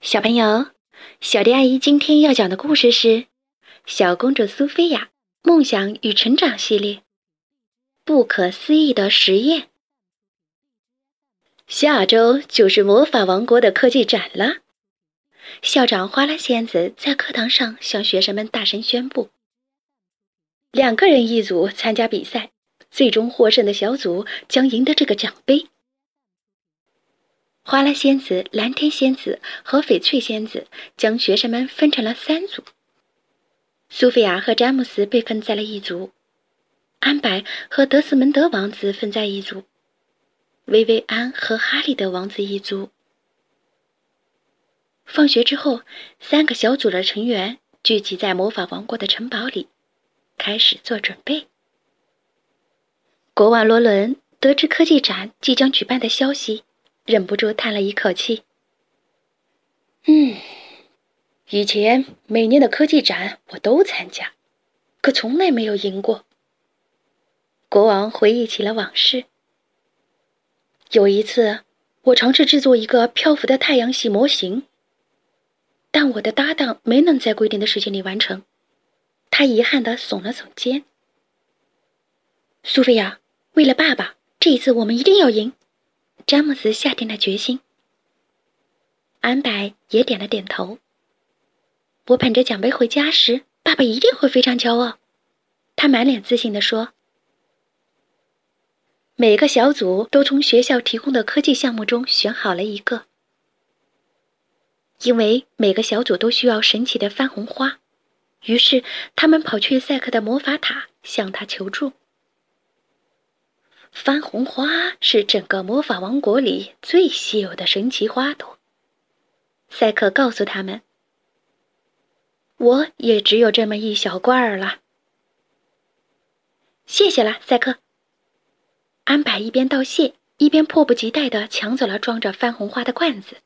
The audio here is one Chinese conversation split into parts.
小朋友，小迪阿姨今天要讲的故事是《小公主苏菲亚梦想与成长系列》。不可思议的实验。下周就是魔法王国的科技展了。校长花拉仙子在课堂上向学生们大声宣布：两个人一组参加比赛，最终获胜的小组将赢得这个奖杯。花拉仙子、蓝天仙子和翡翠仙子将学生们分成了三组。苏菲亚和詹姆斯被分在了一组，安柏和德斯蒙德王子分在一组，薇薇安和哈利德王子一组。放学之后，三个小组的成员聚集在魔法王国的城堡里，开始做准备。国王罗伦得知科技展即将举办的消息。忍不住叹了一口气。嗯，以前每年的科技展我都参加，可从来没有赢过。国王回忆起了往事。有一次，我尝试制作一个漂浮的太阳系模型，但我的搭档没能在规定的时间里完成。他遗憾的耸了耸肩。苏菲亚，为了爸爸，这一次我们一定要赢。詹姆斯下定了决心，安柏也点了点头。我捧着奖杯回家时，爸爸一定会非常骄傲。他满脸自信地说：“每个小组都从学校提供的科技项目中选好了一个，因为每个小组都需要神奇的番红花，于是他们跑去赛克的魔法塔向他求助。”番红花是整个魔法王国里最稀有的神奇花朵。赛克告诉他们：“我也只有这么一小罐儿了。”谢谢了，赛克。安柏一边道谢，一边迫不及待的抢走了装着番红花的罐子。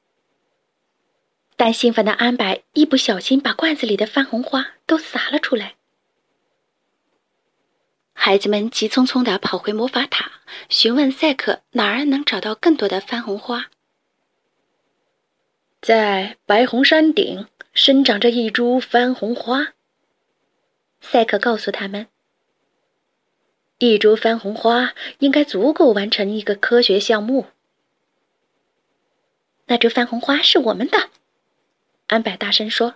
但兴奋的安柏一不小心把罐子里的番红花都洒了出来。孩子们急匆匆地跑回魔法塔，询问赛克哪儿能找到更多的番红花。在白红山顶生长着一株番红花。赛克告诉他们，一株番红花应该足够完成一个科学项目。那株番红花是我们的，安柏大声说：“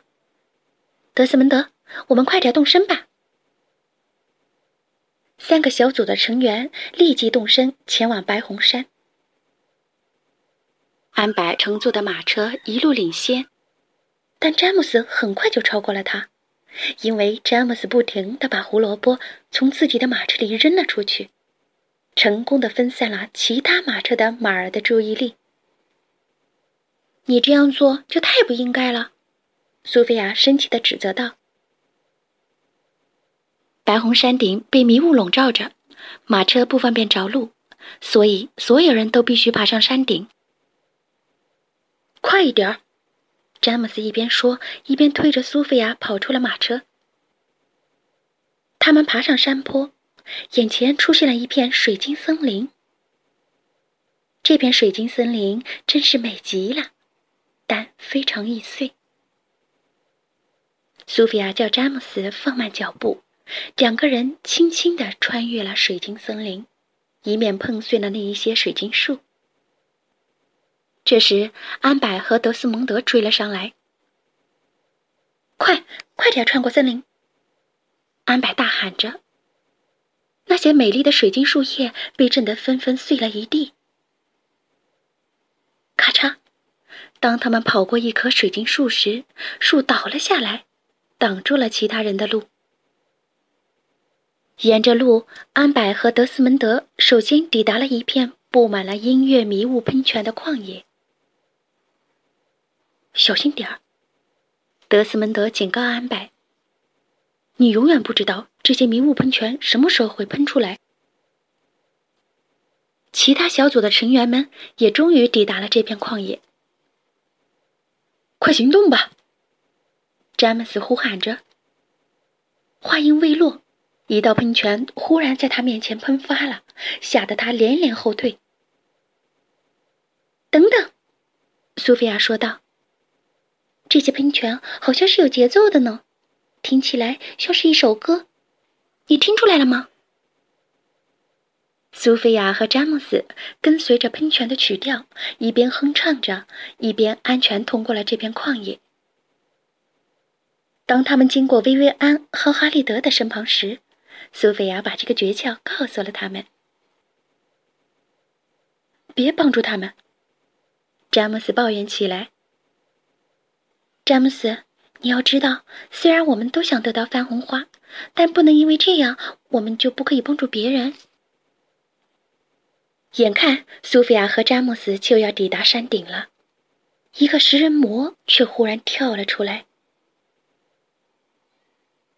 德斯蒙德，我们快点动身吧。”三个小组的成员立即动身前往白红山。安柏乘坐的马车一路领先，但詹姆斯很快就超过了他，因为詹姆斯不停地把胡萝卜从自己的马车里扔了出去，成功的分散了其他马车的马儿的注意力。你这样做就太不应该了，苏菲亚生气地指责道。白红山顶被迷雾笼罩着，马车不方便着陆，所以所有人都必须爬上山顶。快一点儿！詹姆斯一边说，一边推着苏菲亚跑出了马车。他们爬上山坡，眼前出现了一片水晶森林。这片水晶森林真是美极了，但非常易碎。苏菲亚叫詹姆斯放慢脚步。两个人轻轻地穿越了水晶森林，以免碰碎了那一些水晶树。这时，安柏和德斯蒙德追了上来。“快，快点穿过森林！”安柏大喊着。那些美丽的水晶树叶被震得纷纷碎了一地。咔嚓！当他们跑过一棵水晶树时，树倒了下来，挡住了其他人的路。沿着路，安柏和德斯蒙德首先抵达了一片布满了音乐迷雾喷泉的旷野。小心点儿，德斯蒙德警告安柏：“你永远不知道这些迷雾喷泉什么时候会喷出来。”其他小组的成员们也终于抵达了这片旷野。快行动吧！詹姆斯呼喊着。话音未落。一道喷泉忽然在他面前喷发了，吓得他连连后退。等等，苏菲亚说道：“这些喷泉好像是有节奏的呢，听起来像是一首歌。你听出来了吗？苏菲亚和詹姆斯跟随着喷泉的曲调，一边哼唱着，一边安全通过了这片旷野。当他们经过薇薇安和哈利德的身旁时，苏菲亚把这个诀窍告诉了他们：“别帮助他们。”詹姆斯抱怨起来。詹姆斯，你要知道，虽然我们都想得到番红花，但不能因为这样，我们就不可以帮助别人。眼看苏菲亚和詹姆斯就要抵达山顶了，一个食人魔却忽然跳了出来。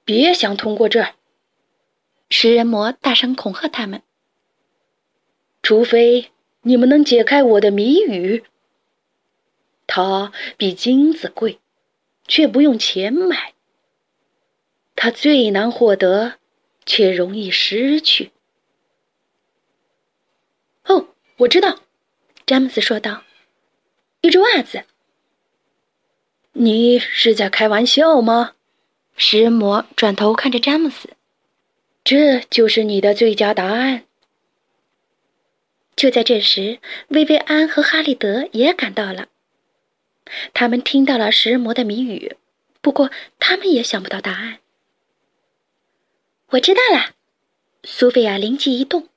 别想通过这儿！食人魔大声恐吓他们。除非你们能解开我的谜语，它比金子贵。却不用钱买。它最难获得，却容易失去。哦，我知道，詹姆斯说道：“一只袜子。”你是在开玩笑吗？食人魔转头看着詹姆斯：“这就是你的最佳答案。”就在这时，薇薇安和哈利德也赶到了。他们听到了食人魔的谜语，不过他们也想不到答案。我知道了，苏菲亚灵机一动：“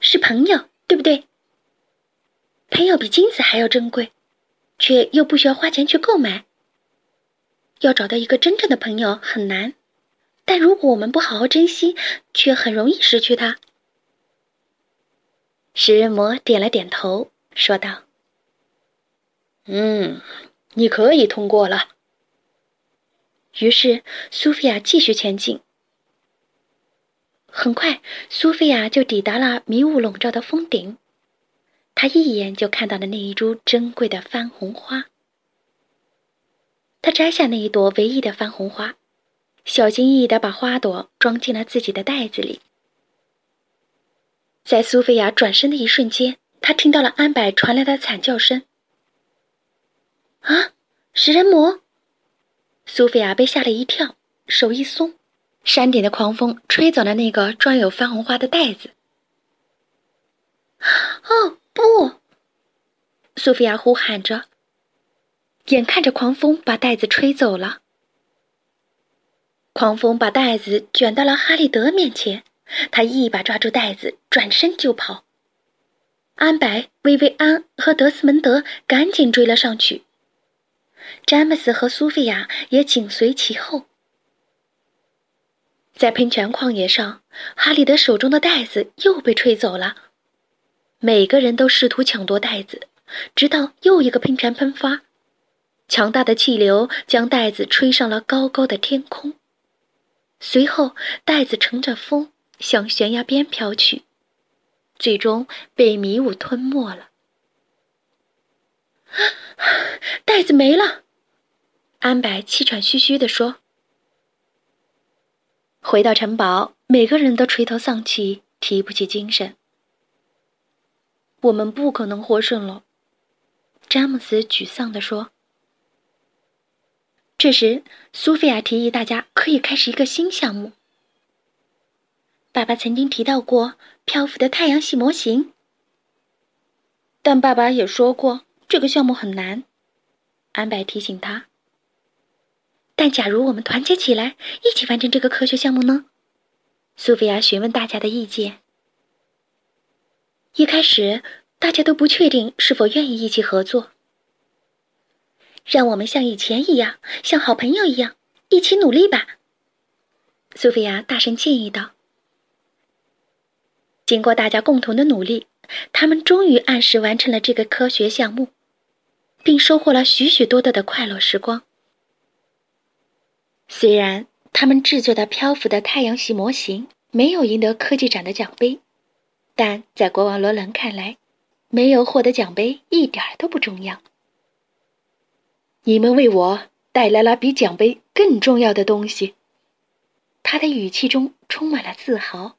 是朋友，对不对？朋友比金子还要珍贵，却又不需要花钱去购买。要找到一个真正的朋友很难，但如果我们不好好珍惜，却很容易失去他。”食人魔点了点头，说道。嗯，你可以通过了。于是，苏菲亚继续前进。很快，苏菲亚就抵达了迷雾笼罩的峰顶。她一眼就看到了那一株珍贵的番红花。她摘下那一朵唯一的番红花，小心翼翼的把花朵装进了自己的袋子里。在苏菲亚转身的一瞬间，她听到了安柏传来的惨叫声。啊！食人魔！苏菲亚被吓了一跳，手一松，山顶的狂风吹走了那个装有番红花的袋子。哦不！苏菲亚呼喊着，眼看着狂风把袋子吹走了。狂风把袋子卷到了哈利德面前，他一把抓住袋子，转身就跑。安白、薇薇安和德斯门德赶紧追了上去。詹姆斯和苏菲亚也紧随其后。在喷泉旷野上，哈利德手中的袋子又被吹走了。每个人都试图抢夺袋子，直到又一个喷泉喷发，强大的气流将袋子吹上了高高的天空。随后，袋子乘着风向悬崖边飘去，最终被迷雾吞没了。袋子没了，安柏气喘吁吁地说。回到城堡，每个人都垂头丧气，提不起精神。我们不可能获胜了，詹姆斯沮丧地说。这时，苏菲亚提议大家可以开始一个新项目。爸爸曾经提到过漂浮的太阳系模型，但爸爸也说过。这个项目很难，安柏提醒他。但假如我们团结起来，一起完成这个科学项目呢？苏菲亚询问大家的意见。一开始，大家都不确定是否愿意一起合作。让我们像以前一样，像好朋友一样，一起努力吧。苏菲亚大声建议道。经过大家共同的努力，他们终于按时完成了这个科学项目。并收获了许许多多的快乐时光。虽然他们制作的漂浮的太阳系模型没有赢得科技展的奖杯，但在国王罗伦看来，没有获得奖杯一点都不重要。你们为我带来了比奖杯更重要的东西。他的语气中充满了自豪。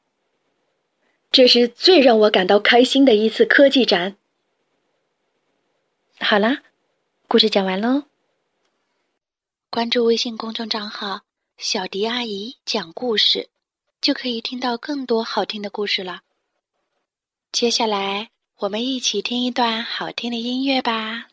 这是最让我感到开心的一次科技展。好啦。故事讲完喽。关注微信公众账号“小迪阿姨讲故事”，就可以听到更多好听的故事了。接下来，我们一起听一段好听的音乐吧。